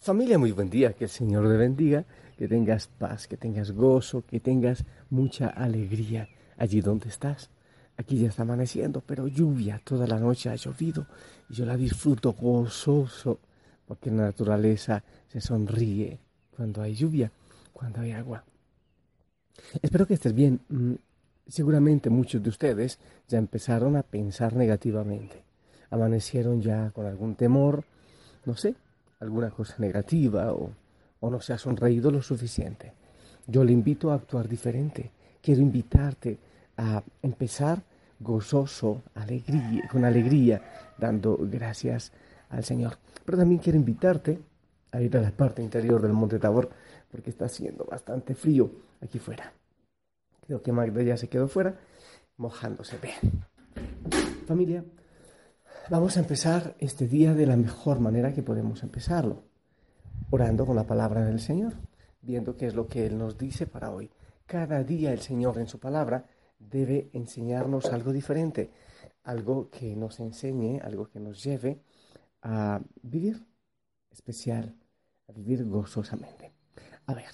Familia, muy buen día, que el Señor te bendiga, que tengas paz, que tengas gozo, que tengas mucha alegría allí donde estás. Aquí ya está amaneciendo, pero lluvia, toda la noche ha llovido y yo la disfruto gozoso, porque la naturaleza se sonríe cuando hay lluvia, cuando hay agua. Espero que estés bien. Mm, seguramente muchos de ustedes ya empezaron a pensar negativamente. Amanecieron ya con algún temor, no sé, alguna cosa negativa o, o no se ha sonreído lo suficiente. Yo le invito a actuar diferente. Quiero invitarte a empezar gozoso, alegría, con alegría, dando gracias al Señor. Pero también quiero invitarte a ir a la parte interior del Monte Tabor, porque está haciendo bastante frío aquí fuera. Creo que Magda ya se quedó fuera, mojándose bien. Familia, vamos a empezar este día de la mejor manera que podemos empezarlo, orando con la palabra del Señor, viendo qué es lo que Él nos dice para hoy. Cada día el Señor en su palabra debe enseñarnos algo diferente, algo que nos enseñe, algo que nos lleve a vivir especial, a vivir gozosamente. A ver,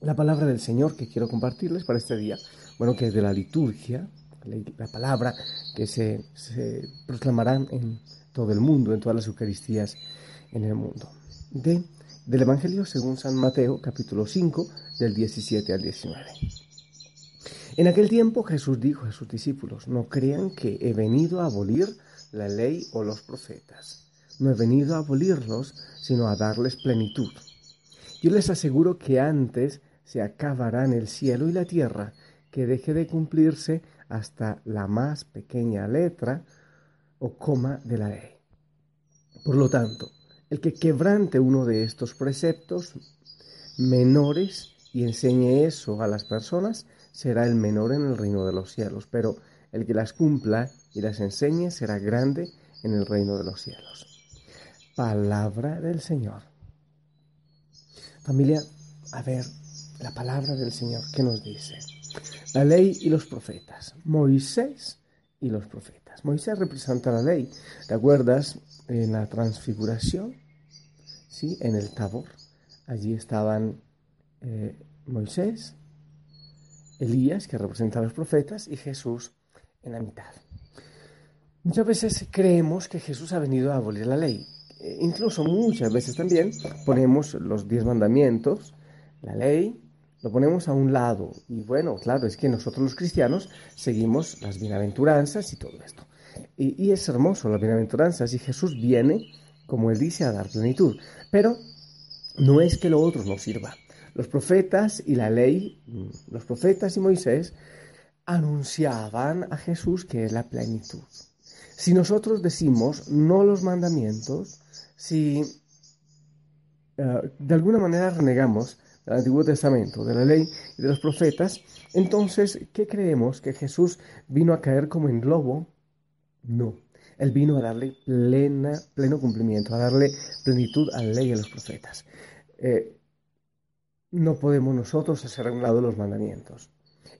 la palabra del Señor que quiero compartirles para este día, bueno, que es de la liturgia, la, palabra que se, se proclamarán en todo el mundo, en todas las Eucaristías en el mundo. De, del Evangelio según San Mateo, capítulo 5, del 17 al 19. En aquel tiempo Jesús dijo a sus discípulos, no crean que he venido a abolir la ley o los profetas. No he venido a abolirlos, sino a darles plenitud. Yo les aseguro que antes se acabarán el cielo y la tierra, que deje de cumplirse hasta la más pequeña letra o coma de la ley. Por lo tanto, el que quebrante uno de estos preceptos menores y enseñe eso a las personas, será el menor en el reino de los cielos, pero el que las cumpla y las enseñe será grande en el reino de los cielos. Palabra del Señor. Familia, a ver, la palabra del Señor, ¿qué nos dice? La ley y los profetas. Moisés y los profetas. Moisés representa la ley. ¿Te acuerdas en la transfiguración? Sí, en el Tabor. Allí estaban eh, Moisés, Elías, que representa a los profetas, y Jesús en la mitad. Muchas veces creemos que Jesús ha venido a abolir la ley. E incluso muchas veces también ponemos los diez mandamientos, la ley, lo ponemos a un lado. Y bueno, claro, es que nosotros los cristianos seguimos las bienaventuranzas y todo esto. Y, es hermoso las bienaventuranzas y Jesús viene, como él dice, a dar plenitud. Pero no es que lo otro no sirva. Los profetas y la ley, mm, los profetas y Moisés, anunciaban a Jesús que es la plenitud. Si nosotros decimos no los mandamientos, si uh, de alguna manera renegamos del Antiguo Testamento, de la ley y de los profetas, entonces, ¿qué creemos? ¿Que Jesús vino a caer como en globo? No. Él vino a darle plena, pleno cumplimiento, a darle plenitud a la ley y a los profetas. Eh, no podemos nosotros hacer a un lado los mandamientos.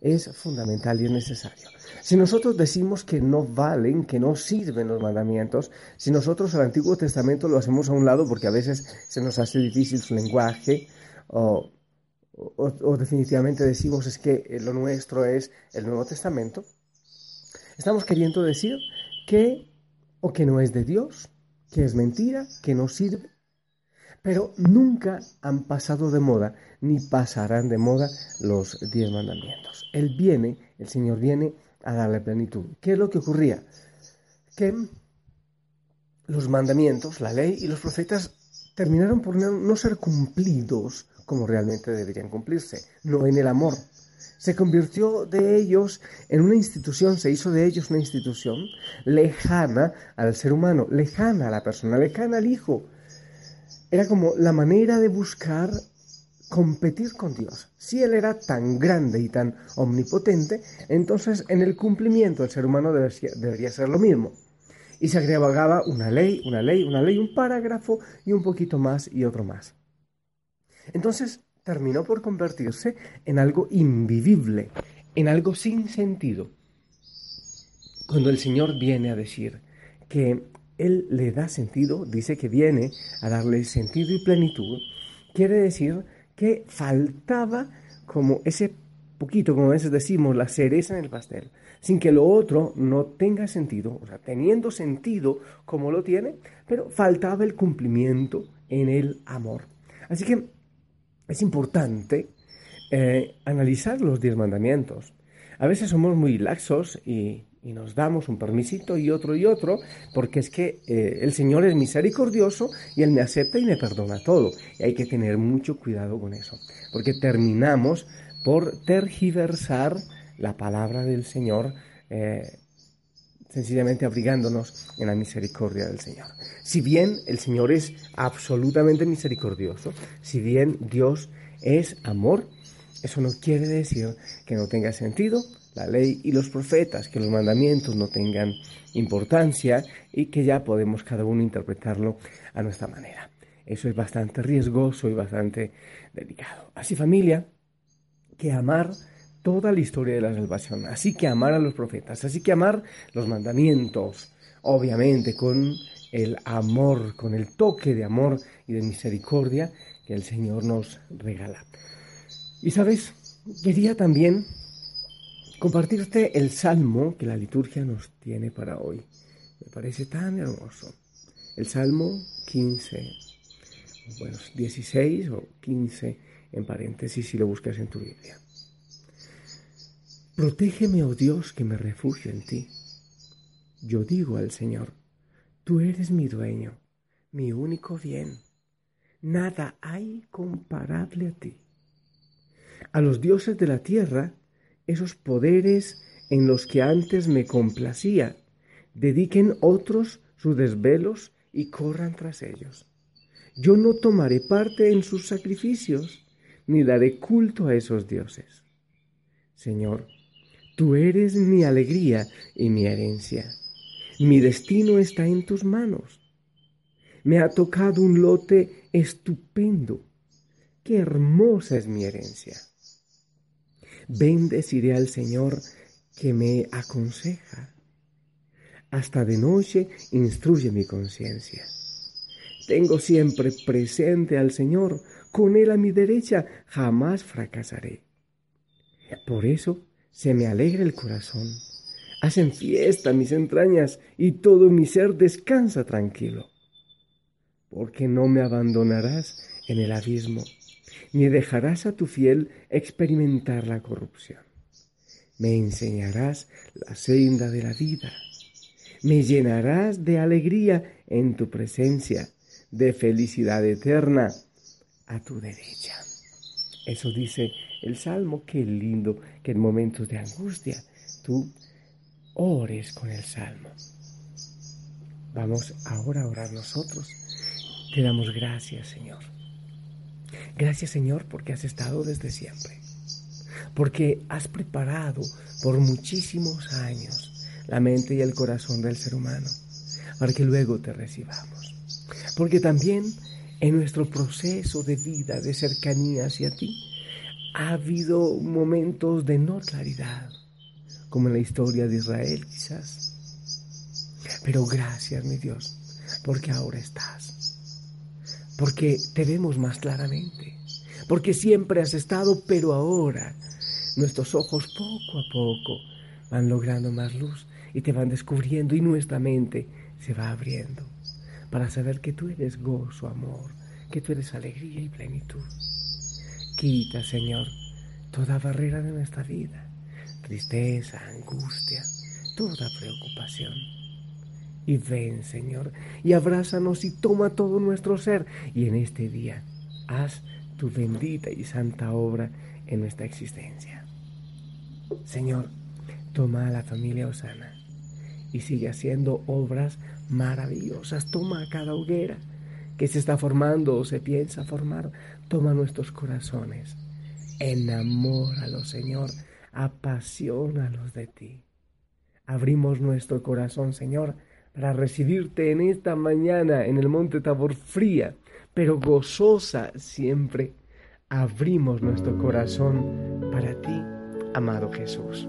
Es fundamental y es necesario. Si nosotros decimos que no valen, que no sirven los mandamientos, si nosotros el Antiguo Testamento lo hacemos a un lado porque a veces se nos hace difícil su lenguaje o, definitivamente decimos es que lo nuestro es el Nuevo Testamento, estamos queriendo decir que o que no es de Dios, que es mentira, que no sirve pero nunca han pasado de moda ni pasarán de moda los diez mandamientos. Él viene, el Señor viene a darle plenitud. ¿Qué es lo que ocurría? Que los mandamientos, la ley y los profetas terminaron por no ser cumplidos como realmente deberían cumplirse, no en el amor, se convirtió de ellos en una institución, se hizo de ellos una institución lejana al ser humano, lejana a la persona, lejana al Hijo. Era como la manera de buscar competir con Dios. Si Él era tan grande y tan omnipotente, entonces en el cumplimiento el ser humano debería, ser lo mismo. Y se agregaba una ley, una ley, una ley, un parágrafo y un poquito más y otro más. Entonces terminó por convertirse en algo invivible, en algo sin sentido. Cuando el Señor viene a decir que Él le da sentido, dice que viene a darle sentido y plenitud, quiere decir que faltaba como ese poquito, como a veces decimos, la cereza en el pastel, sin que lo otro no tenga sentido, o sea, teniendo sentido como lo tiene, pero faltaba el cumplimiento en el amor. Así que es importante eh, analizar los diez mandamientos. A veces somos muy laxos y, nos damos un permisito y otro y otro, porque es que eh, el Señor es misericordioso y Él me acepta y me perdona todo. Y hay que tener mucho cuidado con eso, porque terminamos por tergiversar la palabra del Señor. Eh, sencillamente abrigándonos en la misericordia del Señor. Si bien el Señor es absolutamente misericordioso, si bien Dios es amor, eso no quiere decir que no tenga sentido la ley y los profetas, que los mandamientos no tengan importancia y que ya podemos cada uno interpretarlo a nuestra manera. Eso es bastante riesgoso y bastante delicado. Así familia, que amar toda la historia de la salvación. Así que amar a los profetas, así que amar los mandamientos, obviamente con el amor, con el toque de amor y de misericordia que el Señor nos regala. Y sabes, quería también compartirte el salmo que la liturgia nos tiene para hoy. Me parece tan hermoso. El salmo 15, bueno, 16 o 15 en paréntesis si lo buscas en tu Biblia. Protégeme, oh Dios, que me refugio en ti. Yo digo al Señor, tú eres mi dueño, mi único bien. Nada hay comparable a ti. A los dioses de la tierra, esos poderes en los que antes me complacía, dediquen otros sus desvelos y corran tras ellos. Yo no tomaré parte en sus sacrificios, ni daré culto a esos dioses. Señor, Tú eres mi alegría y mi herencia. Mi destino está en tus manos. Me ha tocado un lote estupendo. Qué hermosa es mi herencia. Bendeciré al Señor que me aconseja. Hasta de noche instruye mi conciencia. Tengo siempre presente al Señor, con Él a mi derecha jamás fracasaré. Por eso se me alegra el corazón. Hacen fiesta mis entrañas y todo mi ser descansa tranquilo. Porque no me abandonarás en el abismo, ni dejarás a tu fiel experimentar la corrupción. Me enseñarás la senda de la vida. Me llenarás de alegría en tu presencia, de felicidad eterna a tu derecha. Eso dice el Salmo, qué lindo que en momentos de angustia tú ores con el Salmo. Vamos ahora a orar nosotros. Te damos gracias, Señor. Gracias, Señor, porque has estado desde siempre. Porque has preparado por muchísimos años la mente y el corazón del ser humano para que luego te recibamos. Porque también en nuestro proceso de vida, de cercanía hacia ti, ha habido momentos de no claridad, como en la historia de Israel quizás. Pero gracias, mi Dios, porque ahora estás, porque te vemos más claramente, porque siempre has estado, pero ahora nuestros ojos poco a poco van logrando más luz y te van descubriendo y nuestra mente se va abriendo para saber que tú eres gozo, amor, que tú eres alegría y plenitud. Quita, Señor, toda barrera de nuestra vida, tristeza, angustia, toda preocupación. Y ven, Señor, y abrázanos y toma todo nuestro ser. Y en este día, haz tu bendita y santa obra en nuestra existencia. Señor, toma a la familia Osana y sigue haciendo obras maravillosas. Toma cada hoguera que se está formando o se piensa formar. Toma nuestros corazones. Enamóralos, Señor. Apasionalos de ti. Abrimos nuestro corazón, Señor, para recibirte en esta mañana en el monte Tabor fría, pero gozosa siempre. Abrimos nuestro corazón para ti, amado Jesús.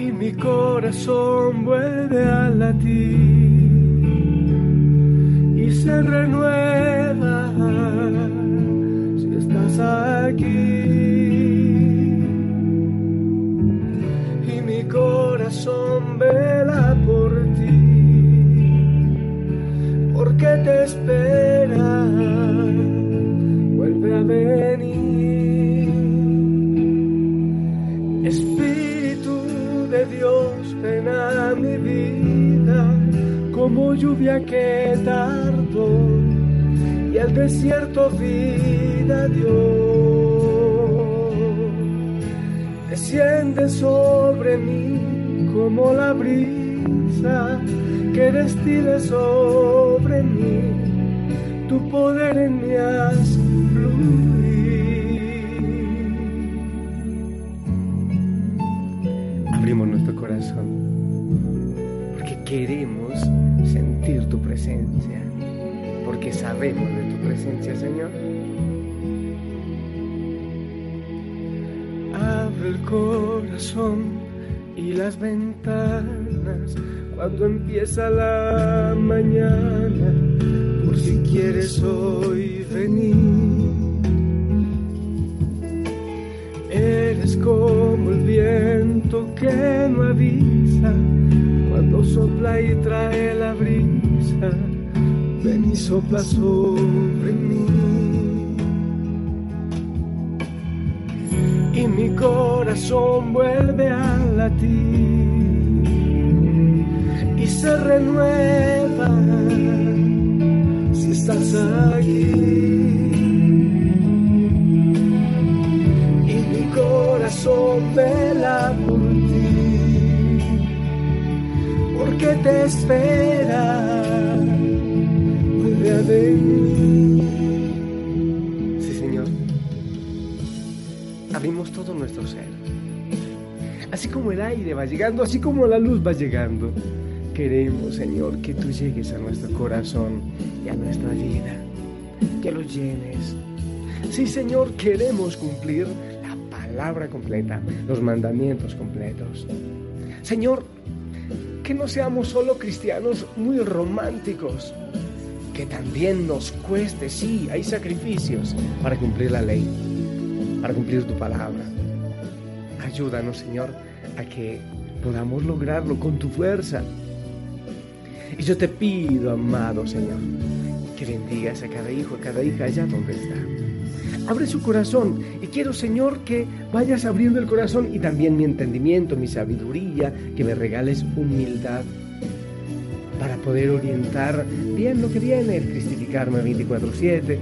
Y mi corazón vuelve a latir y se renueva si estás aquí. Y mi corazón vela por ti porque te espera, como lluvia que tardó y al desierto vida dio. Desciende sobre mí como la brisa que destile sobre mí, tu poder en mí fluir. Abrimos nuestro corazón porque queremos sentir tu presencia, porque sabemos de tu presencia, Señor. Abre el corazón y las ventanas cuando empieza la mañana, por si quieres hoy venir. Eres como el viento que no avisa, cuando sopla y trae la ven y sopla sobre mí. Y mi corazón vuelve a latir y se renueva si estás aquí. Y mi corazón vela porque te espera, vuelve a venir. Sí, Señor, abrimos todo nuestro ser. Así como el aire va llegando, así como la luz va llegando queremos, Señor, que tú llegues a nuestro corazón y a nuestra vida, que lo llenes. Sí, Señor, queremos cumplir la palabra completa, los mandamientos completos. Señor, que no seamos solo cristianos muy románticos, que también nos cueste, sí, hay sacrificios para cumplir la ley, para cumplir tu palabra. Ayúdanos, Señor, a que podamos lograrlo con tu fuerza, y yo te pido, amado Señor, que bendigas a cada hijo, a cada hija allá donde está. Abre su corazón y quiero, Señor, que vayas abriendo el corazón y también mi entendimiento, mi sabiduría, que me regales humildad para poder orientar bien lo que viene, el cristificarme 24/7,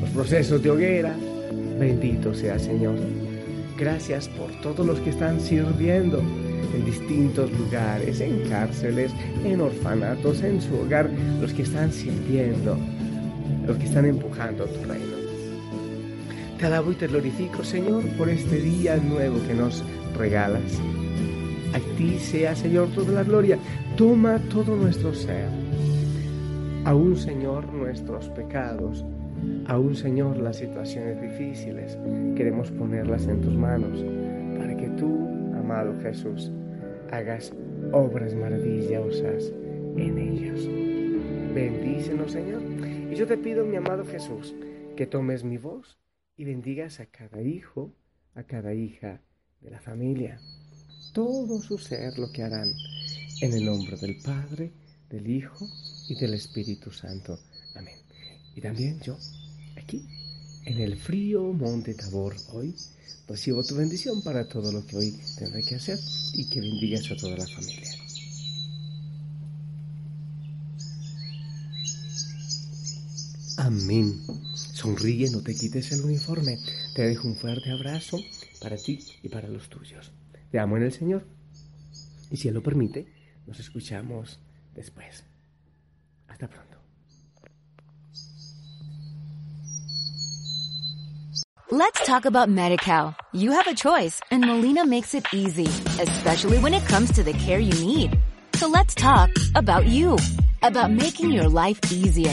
los procesos de hoguera. Bendito sea, Señor. Gracias por todos los que están sirviendo en distintos lugares, en cárceles, en orfanatos, en su hogar, los que están sirviendo, los que están empujando tu reino. Te alabo y te glorifico, Señor, por este día nuevo que nos regalas. A ti sea, Señor, toda la gloria. Toma todo nuestro ser. Aún, Señor, nuestros pecados, aún, Señor, las situaciones difíciles, queremos ponerlas en tus manos para que tú, amado Jesús, hagas obras maravillosas en ellos. Bendícenos, Señor. Y yo te pido, mi amado Jesús, que tomes mi voz y bendigas a cada hijo, a cada hija de la familia, todo su ser lo que harán, en el nombre del Padre, del Hijo y del Espíritu Santo. Amén. Y también yo, aquí, en el frío monte Tabor hoy, recibo tu bendición para todo lo que hoy tendré que hacer y que bendigas a toda la familia. Amén. Sonríe, no te quites el uniforme. Te dejo un fuerte abrazo para ti y para los tuyos. Te amo en el Señor. Y si Él lo permite, nos escuchamos después. Hasta pronto. Let's talk about MediCal. You have a choice and Molina makes it easy, especially when it comes to the care you need. So let's talk about you, about making your life easier,